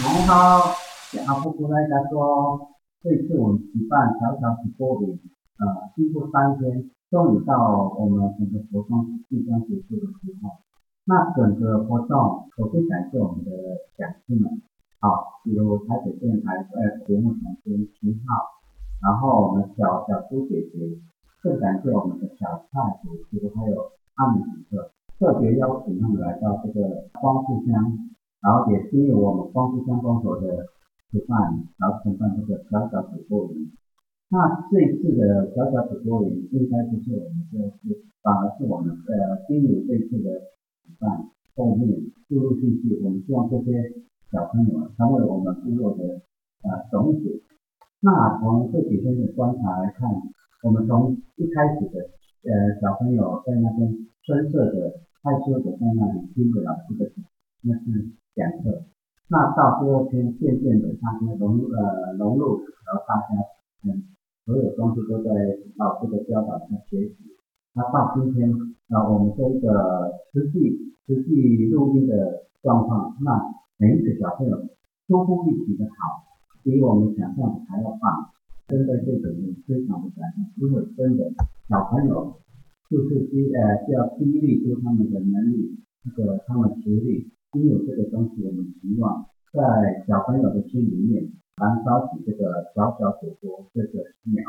阿布布赖他说，这次我们举办小小直播营，呃，经过三天，终于到我们整个活动即将结束的时候。那整个活动，首先感谢我们的讲师们，好，比如台北电台呃节目总监秦浩，然后我们小小猪姐姐，更感谢我们的小蔡主持，还有阿米主，特别邀请他们来到这个光复乡，然后也经由我们光复乡公所的主办，然后承办这个小小主播营。那这一次的小小主播营，应该不是我们这次，反而是我们呃经由这次的。办后面陆陆续续，我们希望这些小朋友成为我们部落的呃种子。那从这几天的观察来看，我们从一开始的呃小朋友在那边深色的害羞的在那里听着老师的那是讲课，那到第二天渐渐的他们融呃融入，然后大家嗯所有东西都在老师的教导下学习。那到今天，那我们这一个实际实际录音的状况，那每一个小朋友出乎意料的好，比我们想象的还要棒，真的这种非常的感动，因为真的小朋友就是激呃需要激励出他们的能力，这个他们实力，拥有这个东西，我们希望在小朋友的心里面燃烧起这个小小火锅这个苗，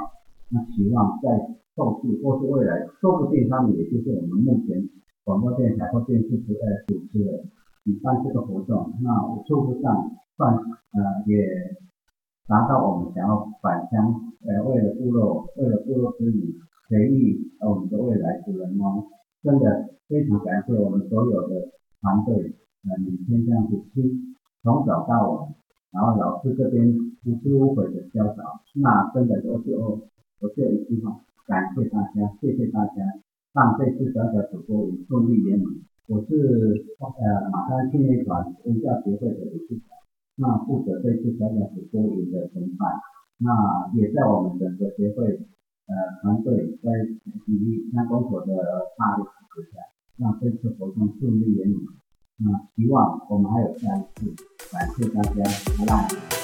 那希望在。后续或是未来，说不定他们也就是我们目前广播电台或电视台呃主持人举办这个活动，那我说不上算呃也达到我们想要返乡呃为了部落为了部落子女培育我们的未来主人翁，真的非常感谢我们所有的团队呃每天这样子听从早到晚，然后老师这边无私无悔的教导，那真的是哦我就一句话。感谢大家，谢谢大家，让这次小小主播营顺利圆满。我是呃马山青年团宗教协会的理事长，那负责这次小小主播营的承办，那也在我们整个协会呃团队在以及三公所的大力支持下，让这次活动顺利圆满。那希望我们还有下一次，感谢大家，拜拜。